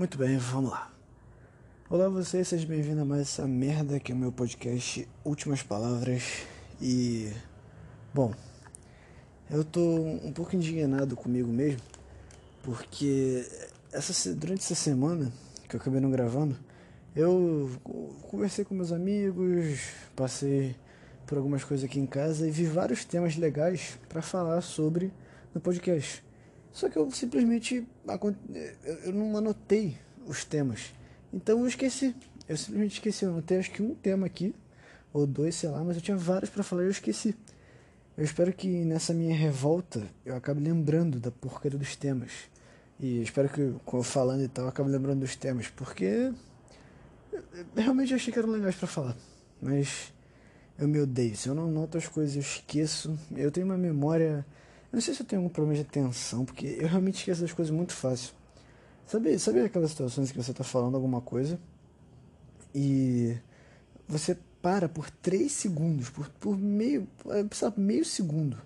Muito bem, vamos lá. Olá vocês, sejam bem-vindos a mais essa merda que é o meu podcast Últimas Palavras. E. Bom, eu tô um pouco indignado comigo mesmo, porque essa, durante essa semana que eu acabei não gravando, eu conversei com meus amigos, passei por algumas coisas aqui em casa e vi vários temas legais para falar sobre no podcast. Só que eu simplesmente eu não anotei os temas. Então eu esqueci. Eu simplesmente esqueci. Eu anotei acho que um tema aqui, ou dois, sei lá, mas eu tinha vários para falar e eu esqueci. Eu espero que nessa minha revolta eu acabe lembrando da porcaria dos temas. E espero que, com eu falando e tal, eu acabe lembrando dos temas, porque realmente achei que eram legais para falar. Mas eu me odeio. Se eu não noto as coisas, eu esqueço. Eu tenho uma memória eu não sei se eu tenho algum problema de atenção, porque eu realmente esqueço das coisas muito fácil. Sabe, sabe aquelas situações que você está falando alguma coisa e você para por 3 segundos, por, por meio, sabe, meio segundo.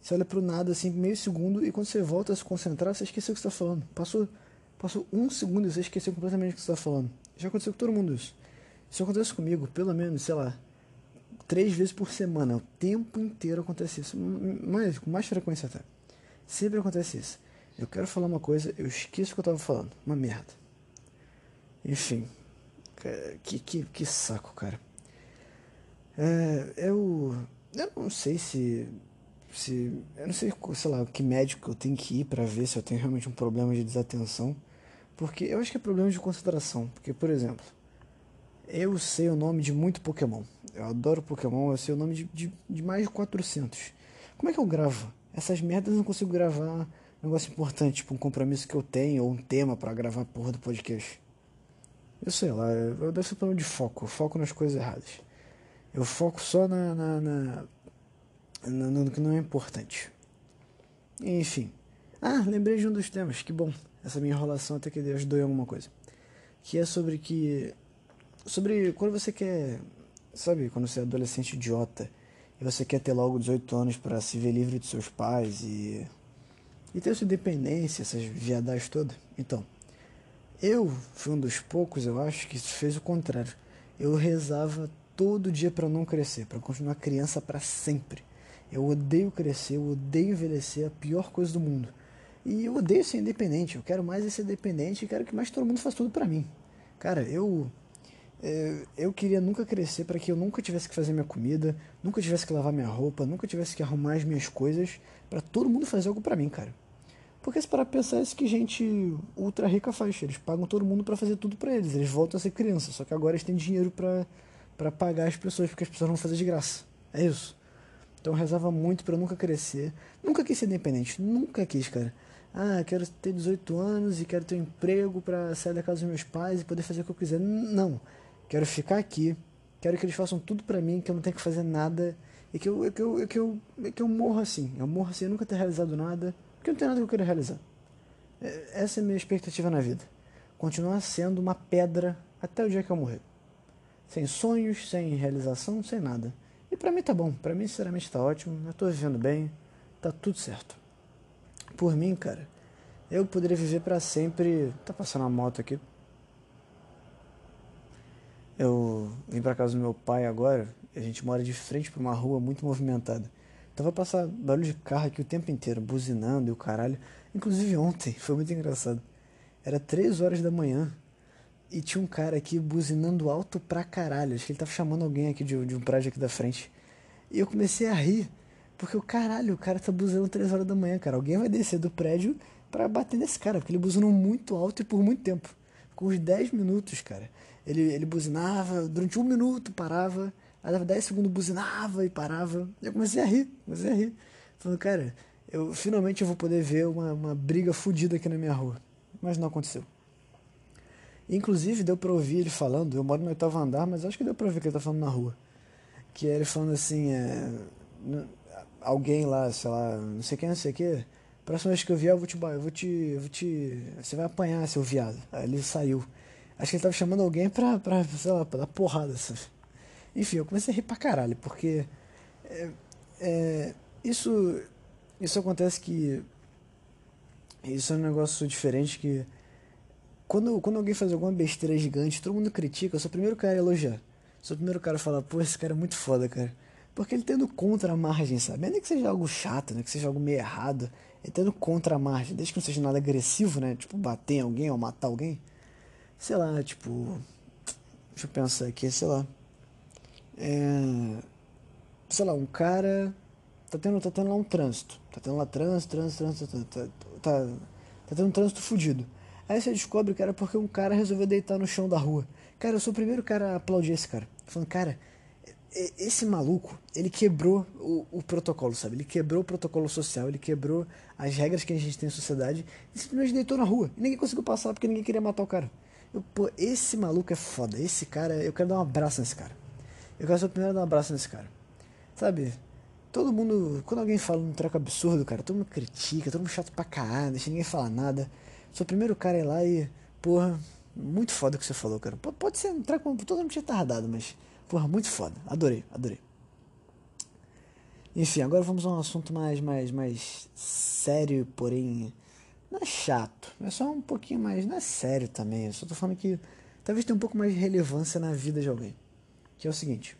Você olha para o nada assim, meio segundo, e quando você volta a se concentrar, você esqueceu o que está falando. Passou, passou um segundo e você esqueceu completamente o que você está falando. Já aconteceu com todo mundo isso. Isso acontece comigo, pelo menos, sei lá, três vezes por semana. O tempo inteiro acontece isso. Mais, com mais frequência até. Sempre acontece isso. Eu quero falar uma coisa, eu esqueço o que eu tava falando. Uma merda. Enfim. Que, que, que saco, cara. É, eu. Eu não sei se. se eu não sei, sei lá, que médico eu tenho que ir para ver se eu tenho realmente um problema de desatenção. Porque eu acho que é problema de concentração. Porque, por exemplo, eu sei o nome de muito Pokémon. Eu adoro Pokémon, eu sei o nome de, de, de mais de 400. Como é que eu gravo? Essas merdas eu não consigo gravar um negócio importante, tipo um compromisso que eu tenho ou um tema para gravar a porra do podcast. Eu sei lá, eu devo ser problema de foco. Eu foco nas coisas erradas. Eu foco só na, na, na, na, no que não é importante. Enfim. Ah, lembrei de um dos temas, que bom. Essa minha enrolação até que ajudou em alguma coisa. Que é sobre que sobre quando você quer, sabe, quando você é adolescente idiota e você quer ter logo 18 anos para se ver livre de seus pais e e ter sua independência, essas viadagens todas. Então, eu fui um dos poucos, eu acho, que fez o contrário. Eu rezava todo dia para não crescer, para continuar criança para sempre. Eu odeio crescer, eu odeio envelhecer, a pior coisa do mundo. E eu odeio ser independente, eu quero mais ser independente e quero que mais todo mundo faça tudo para mim. Cara, eu é, eu queria nunca crescer para que eu nunca tivesse que fazer minha comida, nunca tivesse que lavar minha roupa, nunca tivesse que arrumar as minhas coisas, para todo mundo fazer algo para mim, cara. Porque se parar pensar, é isso que gente ultra rica faz. Eles pagam todo mundo para fazer tudo para eles. Eles voltam a ser criança, só que agora eles têm dinheiro para pagar as pessoas, porque as pessoas vão fazer de graça. É isso. Então eu rezava muito para nunca crescer. Nunca quis ser independente, nunca quis, cara. Ah, quero ter 18 anos e quero ter um emprego para sair da casa dos meus pais e poder fazer o que eu quiser. Não. Quero ficar aqui. Quero que eles façam tudo para mim, que eu não tenho que fazer nada. E que eu, que eu, que eu, que eu morro assim. Eu morro assim, eu nunca ter realizado nada. Porque não tem nada que eu quero realizar. É, essa é a minha expectativa na vida. Continuar sendo uma pedra até o dia que eu morrer. Sem sonhos, sem realização, sem nada. E para mim tá bom. Para mim, sinceramente, tá ótimo. Eu tô vivendo bem. Tá tudo certo. Por mim, cara, eu poderia viver para sempre. Tá passando uma moto aqui. Eu vim para casa do meu pai agora, a gente mora de frente para uma rua muito movimentada. Então vai passar barulho de carro aqui o tempo inteiro, buzinando e o caralho. Inclusive ontem, foi muito engraçado. Era três horas da manhã e tinha um cara aqui buzinando alto pra caralho. Acho que ele tava chamando alguém aqui de, de um prédio aqui da frente. E eu comecei a rir, porque o caralho, o cara tá buzinando três horas da manhã, cara. Alguém vai descer do prédio para bater nesse cara, porque ele buzinou muito alto e por muito tempo. Com uns 10 minutos, cara. Ele, ele buzinava, durante um minuto parava, aí dava 10 segundos, buzinava e parava. Eu comecei a rir, comecei a rir. Falando, cara, eu finalmente eu vou poder ver uma, uma briga fodida aqui na minha rua. Mas não aconteceu. Inclusive, deu pra ouvir ele falando, eu moro no oitavo andar, mas acho que deu pra ouvir que ele tá falando na rua. Que é ele falando assim, é, alguém lá, sei lá, não sei quem, não sei o que, próxima vez que eu vier eu vou te, eu vou te, eu vou te, você vai apanhar, seu viado. Aí ele saiu. Acho que ele tava chamando alguém pra, pra sei lá, pra dar porrada, sabe? Enfim, eu comecei a rir pra caralho, porque é, é, isso, isso acontece que. Isso é um negócio diferente que quando, quando alguém faz alguma besteira gigante, todo mundo critica, eu sou o primeiro cara a elogiar. Sou o primeiro cara a falar, pô, esse cara é muito foda, cara. Porque ele tendo contra a margem, sabe? Nem que seja algo chato, né? Que seja algo meio errado. Ele tendo contra a margem, desde que não seja nada agressivo, né? Tipo, bater em alguém ou matar alguém. Sei lá, tipo. Deixa eu pensar aqui, sei lá. É. Sei lá, um cara. Tá tendo, tá tendo lá um trânsito. Tá tendo lá trânsito, trânsito, trânsito. Tá, tá, tá, tá tendo um trânsito fudido. Aí você descobre que era porque um cara resolveu deitar no chão da rua. Cara, eu sou o primeiro cara a aplaudir esse cara. Falando, cara, esse maluco, ele quebrou o, o, protocolo, sabe? Ele quebrou o protocolo social, ele quebrou as regras que a gente tem em sociedade e simplesmente deitou na rua. E ninguém conseguiu passar porque ninguém queria matar o cara. Eu, pô, esse maluco é foda. Esse cara, eu quero dar um abraço nesse cara. Eu quero ser o primeiro a dar um abraço nesse cara. Sabe? Todo mundo, quando alguém fala um treco absurdo, cara, todo mundo critica, todo mundo chato pra caralho, deixa ninguém falar nada. Sou o primeiro cara a ir lá e, porra, muito foda o que você falou, cara. Pode ser um treco totalmente retardado, mas Porra, muito foda. Adorei, adorei. Enfim, agora vamos a um assunto mais, mais, mais sério, porém não é chato. É só um pouquinho mais. Não é sério também. Eu só tô falando que talvez tenha um pouco mais de relevância na vida de alguém. Que é o seguinte.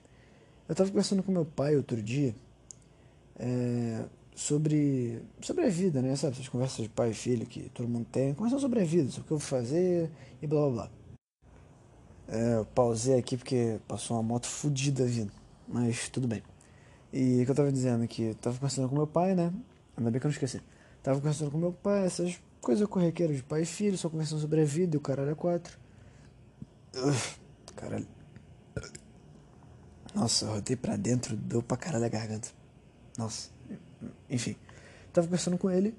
Eu tava conversando com meu pai outro dia é, sobre, sobre a vida, né? Sabe, essas conversas de pai e filho que todo mundo tem. Conversando sobre a vida, sobre o que eu vou fazer e blá blá blá. É, eu pausei aqui porque passou uma moto fodida vindo, mas tudo bem. E o que eu tava dizendo aqui, eu tava conversando com meu pai, né? Ainda bem que eu não esqueci. Tava conversando com meu pai, essas coisas corriqueiras de pai e filho, só conversando sobre a vida e o caralho é quatro. Uf, caralho. Nossa, eu rotei pra dentro, deu pra caralho a garganta. Nossa. Enfim. Tava conversando com ele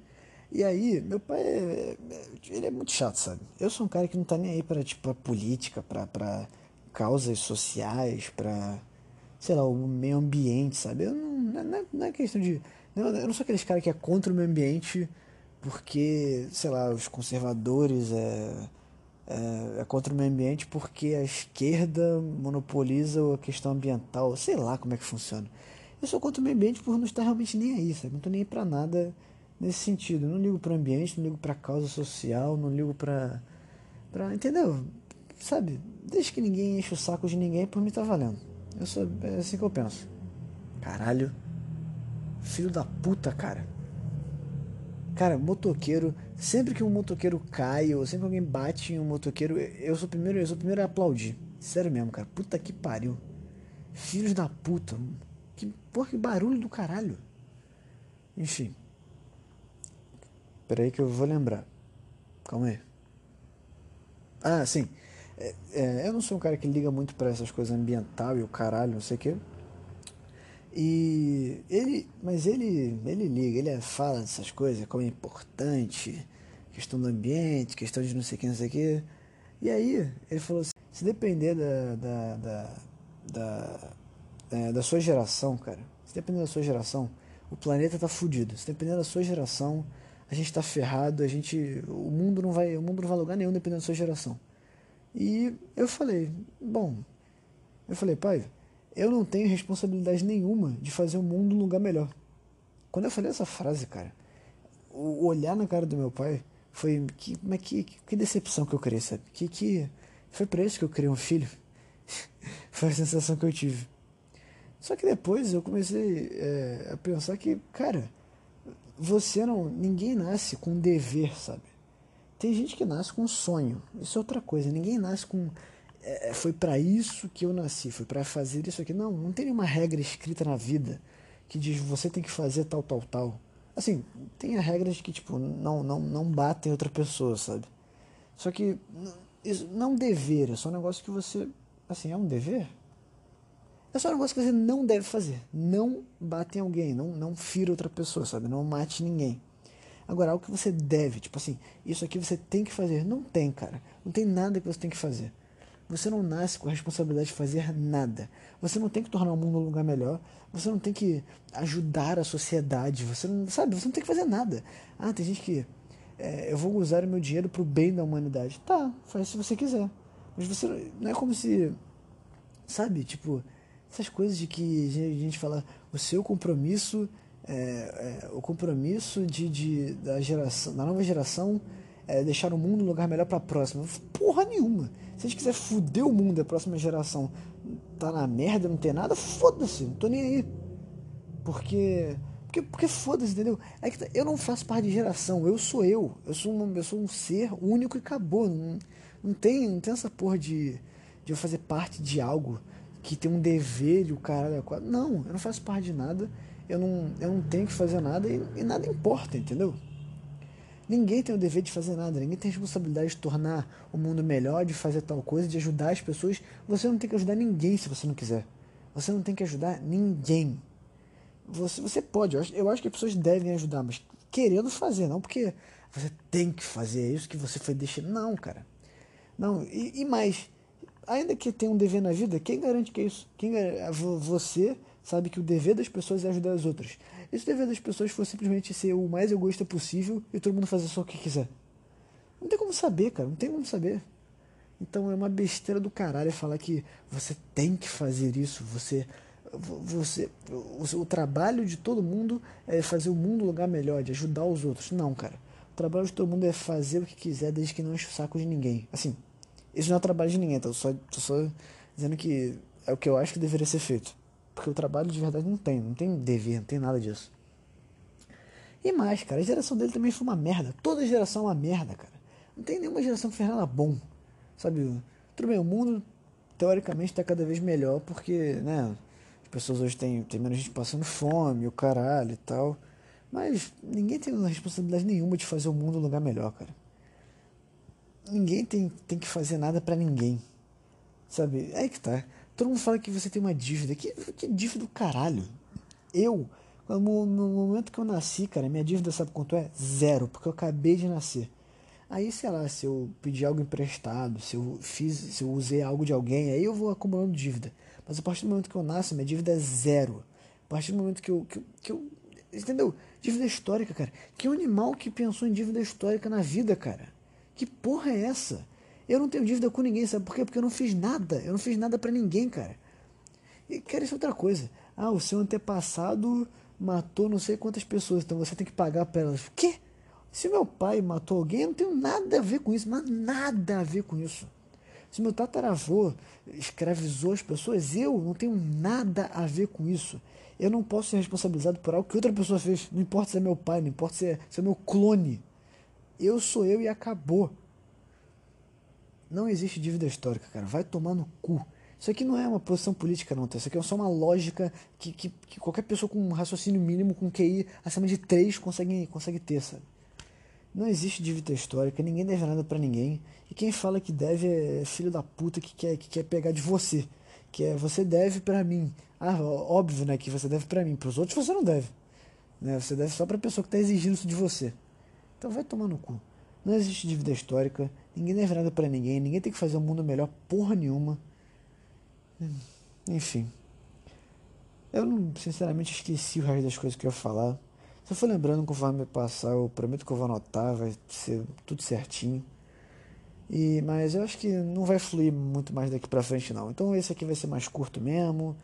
e aí, meu pai, é, é, ele é muito chato, sabe? Eu sou um cara que não tá nem aí pra, tipo, pra política, pra, pra causas sociais, pra, sei lá, o meio ambiente, sabe? Eu não, não, é, não é questão de... Eu não sou aqueles caras que é contra o meio ambiente porque, sei lá, os conservadores é, é, é, contra o meio ambiente porque a esquerda monopoliza a questão ambiental, sei lá como é que funciona. Eu sou contra o meio ambiente por não estar realmente nem aí, sabe? Não tô nem aí pra nada nesse sentido. Eu não ligo para o ambiente, não ligo para causa social, não ligo para. Pra, entendeu? Sabe? Desde que ninguém enche o saco de ninguém, por mim tá valendo. Eu sou, é assim que eu penso. Caralho. Filho da puta, cara. Cara, motoqueiro, sempre que um motoqueiro cai, ou sempre que alguém bate em um motoqueiro, eu sou o primeiro, eu sou o primeiro a aplaudir. Sério mesmo, cara. Puta que pariu. Filhos da puta. Que porra, que barulho do caralho. Enfim. Peraí que eu vou lembrar. Calma aí. Ah, sim. É, é, eu não sou um cara que liga muito para essas coisas ambiental e o caralho, não sei o quê. E ele, mas ele, ele liga, ele fala dessas coisas, como é importante, questão do ambiente, questão de não sei o que, não sei o que. E aí, ele falou assim, se depender da, da, da, da, é, da sua geração, cara, se depender da sua geração, o planeta tá fudido. Se depender da sua geração, a gente está ferrado, a gente, o mundo não vai, o mundo não vai lugar nenhum dependendo da sua geração. E eu falei, bom, eu falei, pai, eu não tenho responsabilidade nenhuma de fazer o mundo um lugar melhor. Quando eu falei essa frase, cara, o olhar na cara do meu pai foi que, mas que, que decepção que eu criei, sabe? Que, que foi para isso que eu criei um filho. foi a sensação que eu tive. Só que depois eu comecei é, a pensar que, cara, você não. Ninguém nasce com um dever, sabe? Tem gente que nasce com um sonho. Isso é outra coisa. Ninguém nasce com. É, é foi para isso que eu nasci, foi para fazer isso aqui. Não, não tem nenhuma regra escrita na vida que diz você tem que fazer tal, tal, tal. Assim, tem regras que, tipo, não, não, não batem outra pessoa, sabe? Só que. Isso não é dever, é só um negócio que você. Assim, é um dever? É só um negócio que você não deve fazer. Não bate em alguém, não, não fira outra pessoa, sabe? Não mate ninguém. Agora, algo que você deve, tipo assim, isso aqui você tem que fazer. Não tem, cara. Não tem nada que você tem que fazer. Você não nasce com a responsabilidade de fazer nada. Você não tem que tornar o mundo um lugar melhor. Você não tem que ajudar a sociedade. Você não, sabe, você não tem que fazer nada. Ah, tem gente que. É, eu vou usar o meu dinheiro pro bem da humanidade. Tá, faz se você quiser. Mas você. Não é como se. Sabe, tipo essas coisas de que a gente fala o seu compromisso, é, é, o compromisso de, de, da, geração, da nova geração é, deixar o mundo um lugar melhor para a próxima. Porra nenhuma. Se a gente quiser fuder o mundo, a próxima geração tá na merda, não tem nada, foda-se, não tô nem aí. Porque. Porque, porque foda-se, entendeu? É que tá, eu não faço parte de geração, eu sou eu. Eu sou um, eu sou um ser único e acabou. Não, não, tem, não tem essa porra de, de eu fazer parte de algo que tem um dever e o caralho. Não, eu não faço parte de nada, eu não, eu não tenho que fazer nada e, e nada importa, entendeu? Ninguém tem o dever de fazer nada, ninguém tem a responsabilidade de tornar o mundo melhor, de fazer tal coisa, de ajudar as pessoas. Você não tem que ajudar ninguém se você não quiser. Você não tem que ajudar ninguém. Você, você pode, eu acho, eu acho que as pessoas devem ajudar, mas querendo fazer, não porque você tem que fazer é isso que você foi deixando. Não, cara. Não, e, e mais, ainda que tenha um dever na vida, quem garante que é isso? Quem, você sabe que o dever das pessoas é ajudar as outras. E se o dever das pessoas for simplesmente ser o mais egoísta possível e todo mundo fazer só o que quiser? Não tem como saber, cara, não tem como saber. Então é uma besteira do caralho falar que você tem que fazer isso, você você o, o, trabalho de todo mundo é fazer o mundo um lugar melhor, de ajudar os outros. Não, cara. O trabalho de todo mundo é fazer o que quiser desde que não enche o saco de ninguém. Assim, isso não é trabalho de ninguém, tô só, tô só dizendo que é o que eu acho que deveria ser feito. Porque o trabalho de verdade não tem, não tem dever, não tem nada disso. E mais, cara, a geração dele também foi uma merda. Toda geração é uma merda, cara. Não tem nenhuma geração que fez nada bom. Sabe? Tudo bem, o mundo teoricamente está cada vez melhor porque, né? As pessoas hoje têm, têm menos gente passando fome, o caralho e tal. Mas ninguém tem responsabilidade nenhuma de fazer o mundo um lugar melhor, cara. Ninguém tem, tem que fazer nada para ninguém. Sabe? É aí que tá. Todo mundo fala que você tem uma dívida. Que, que dívida do caralho? Eu, no, no, momento que eu nasci, cara, minha dívida sabe quanto é? Zero, porque eu acabei de nascer. Aí, sei lá, se eu pedir algo emprestado, se eu fiz, se eu usei algo de alguém, aí eu vou acumulando dívida. Mas a partir do momento que eu nasço, minha dívida é zero. A partir do momento que eu, que, que eu entendeu? Dívida histórica, cara. Que animal que pensou em dívida histórica na vida, cara? Que porra é essa? Eu não tenho dívida com ninguém, sabe por quê? Porque eu não fiz nada. Eu não fiz nada para ninguém, cara. E quero isso é outra coisa. Ah, o seu antepassado matou não sei quantas pessoas, então você tem que pagar para elas. O quê? Se meu pai matou alguém, eu não tenho nada a ver com isso, mas nada a ver com isso. Se meu tataravô escravizou as pessoas, eu não tenho nada a ver com isso. Eu não posso ser responsabilizado por algo que outra pessoa fez. Não importa se é meu pai, não importa se é, se é meu clone. Eu sou eu e acabou. Não existe dívida histórica, cara. Vai tomar no cu. Isso aqui não é uma posição política, não. Tá? Isso aqui é só uma lógica que, que, que qualquer pessoa com um raciocínio mínimo, com QI acima de 3, consegue, consegue ter, sabe? Não existe dívida histórica, ninguém deve nada para ninguém. E quem fala que deve é filho da puta que quer, que quer pegar de você. Que é você deve para mim. Ah, óbvio, né? Que você deve para mim. Para os outros você não deve. Né? Você deve só para a pessoa que está exigindo isso de você. Então vai tomar no cu. Não existe dívida histórica, ninguém deve nada para ninguém, ninguém tem que fazer o um mundo melhor porra nenhuma. Enfim. Eu não, sinceramente esqueci o resto das coisas que eu ia falar. Se eu for lembrando conforme passar, eu prometo que eu vou anotar, vai ser tudo certinho. E, mas eu acho que não vai fluir muito mais daqui pra frente não. Então esse aqui vai ser mais curto mesmo.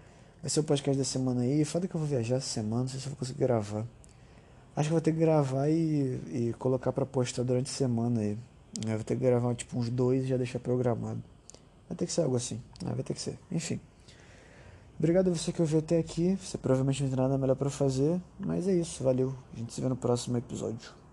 Vai ser o podcast da semana aí. Foda que eu vou viajar essa semana, não sei se eu vou conseguir gravar. Acho que vou ter que gravar e, e colocar para postar durante a semana aí. Eu vou ter que gravar tipo uns dois e já deixar programado. Vai ter que ser algo assim. Ah, vai ter que ser. Enfim. Obrigado a você que ouviu até aqui. Você provavelmente não tem nada melhor para fazer. Mas é isso. Valeu. A gente se vê no próximo episódio.